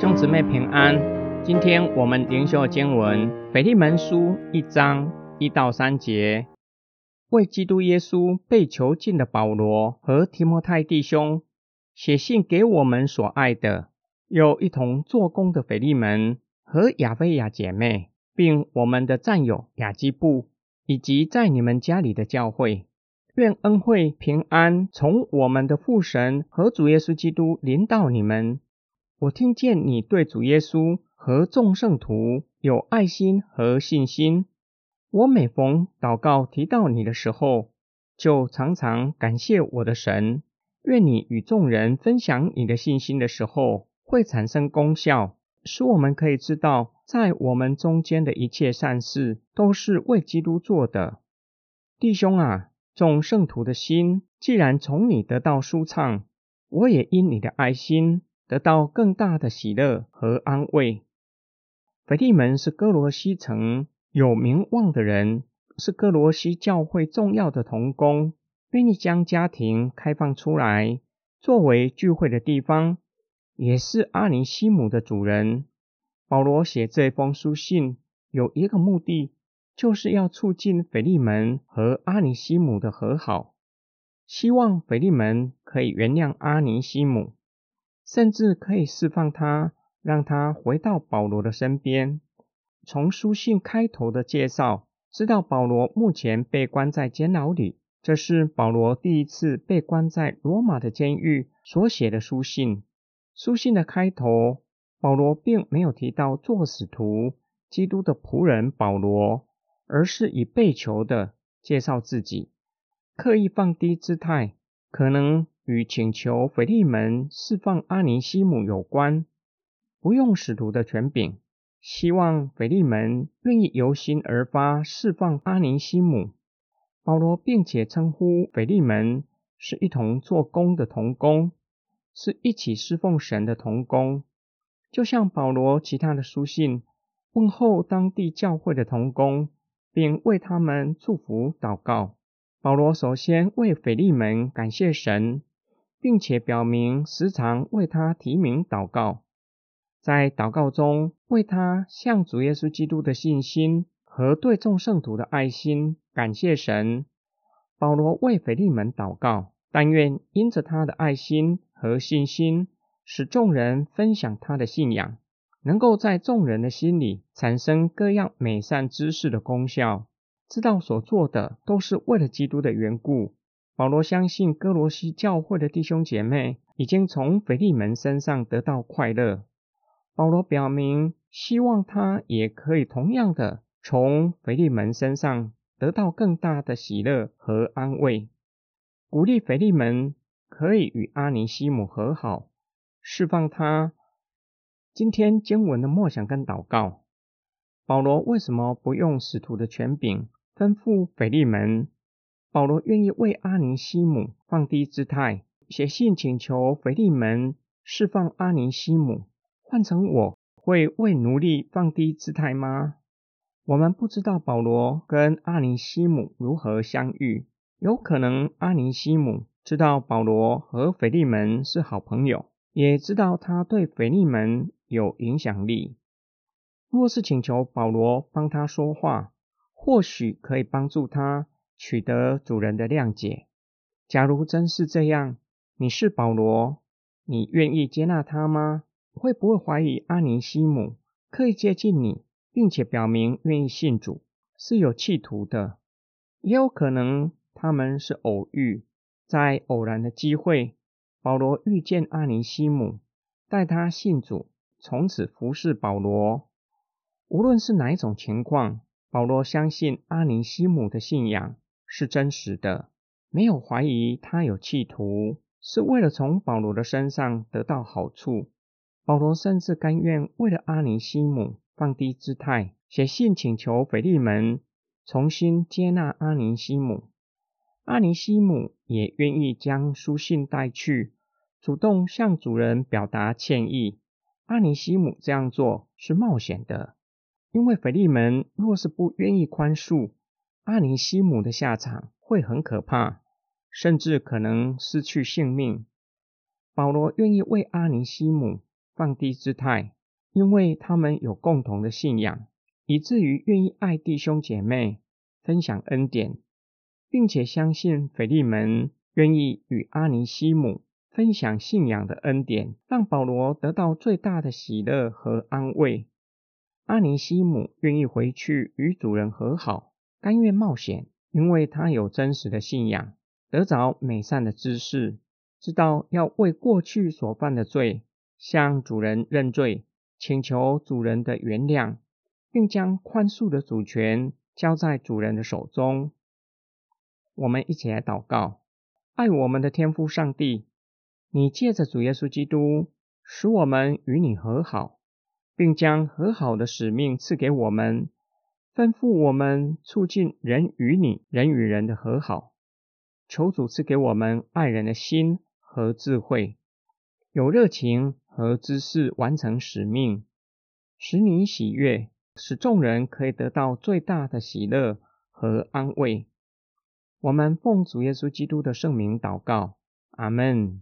兄姊妹平安，今天我们灵修经文《腓利门书》一章一到三节，为基督耶稣被囚禁的保罗和提摩太弟兄写信给我们所爱的，有一同做工的腓利门和亚非亚姐妹，并我们的战友雅基布，以及在你们家里的教会，愿恩惠平安从我们的父神和主耶稣基督临到你们。我听见你对主耶稣和众圣徒有爱心和信心。我每逢祷告提到你的时候，就常常感谢我的神。愿你与众人分享你的信心的时候，会产生功效，使我们可以知道，在我们中间的一切善事都是为基督做的。弟兄啊，众圣徒的心既然从你得到舒畅，我也因你的爱心。得到更大的喜乐和安慰。腓利门是哥罗西城有名望的人，是哥罗西教会重要的童工，愿意将家庭开放出来作为聚会的地方，也是阿尼西姆的主人。保罗写这封书信有一个目的，就是要促进腓利门和阿尼西姆的和好，希望腓利门可以原谅阿尼西姆。甚至可以释放他，让他回到保罗的身边。从书信开头的介绍，知道保罗目前被关在监牢里。这是保罗第一次被关在罗马的监狱所写的书信。书信的开头，保罗并没有提到做使徒、基督的仆人保罗，而是以被囚的介绍自己，刻意放低姿态，可能。与请求腓利门释放阿尼西姆有关，不用使徒的权柄，希望腓利门愿意由心而发释放阿尼西姆。保罗并且称呼腓利门是一同做工的同工，是一起侍奉神的同工，就像保罗其他的书信问候当地教会的同工，并为他们祝福祷告。保罗首先为腓利门感谢神。并且表明时常为他提名祷告，在祷告中为他向主耶稣基督的信心和对众圣徒的爱心感谢神。保罗为腓利门祷告，但愿因着他的爱心和信心，使众人分享他的信仰，能够在众人的心里产生各样美善知识的功效，知道所做的都是为了基督的缘故。保罗相信哥罗西教会的弟兄姐妹已经从腓利门身上得到快乐。保罗表明，希望他也可以同样的从腓利门身上得到更大的喜乐和安慰，鼓励腓利门可以与阿尼西姆和好，释放他。今天经文的默想跟祷告，保罗为什么不用使徒的权柄吩咐腓利门？保罗愿意为阿尼西姆放低姿态，写信请求腓利门释放阿尼西姆。换成我会为奴隶放低姿态吗？我们不知道保罗跟阿尼西姆如何相遇，有可能阿尼西姆知道保罗和腓利门是好朋友，也知道他对腓利门有影响力。若是请求保罗帮他说话，或许可以帮助他。取得主人的谅解。假如真是这样，你是保罗，你愿意接纳他吗？会不会怀疑阿尼西姆刻意接近你，并且表明愿意信主是有企图的？也有可能他们是偶遇，在偶然的机会，保罗遇见阿尼西姆，带他信主，从此服侍保罗。无论是哪一种情况，保罗相信阿尼西姆的信仰。是真实的，没有怀疑他有企图，是为了从保罗的身上得到好处。保罗甚至甘愿为了阿尼西姆放低姿态，写信请求腓利门重新接纳阿尼西姆。阿尼西姆也愿意将书信带去，主动向主人表达歉意。阿尼西姆这样做是冒险的，因为腓利门若是不愿意宽恕。阿尼西姆的下场会很可怕，甚至可能失去性命。保罗愿意为阿尼西姆放低姿态，因为他们有共同的信仰，以至于愿意爱弟兄姐妹，分享恩典，并且相信腓利门愿意与阿尼西姆分享信仰的恩典，让保罗得到最大的喜乐和安慰。阿尼西姆愿意回去与主人和好，甘愿冒险，因为他有真实的信仰，得着美善的知识，知道要为过去所犯的罪向主人认罪，请求主人的原谅，并将宽恕的主权交在主人的手中。我们一起来祷告：爱我们的天父上帝，你借着主耶稣基督，使我们与你和好。并将和好的使命赐给我们，吩咐我们促进人与你、人与人的和好。求主赐给我们爱人的心和智慧，有热情和知识完成使命，使你喜悦，使众人可以得到最大的喜乐和安慰。我们奉主耶稣基督的圣名祷告，阿门。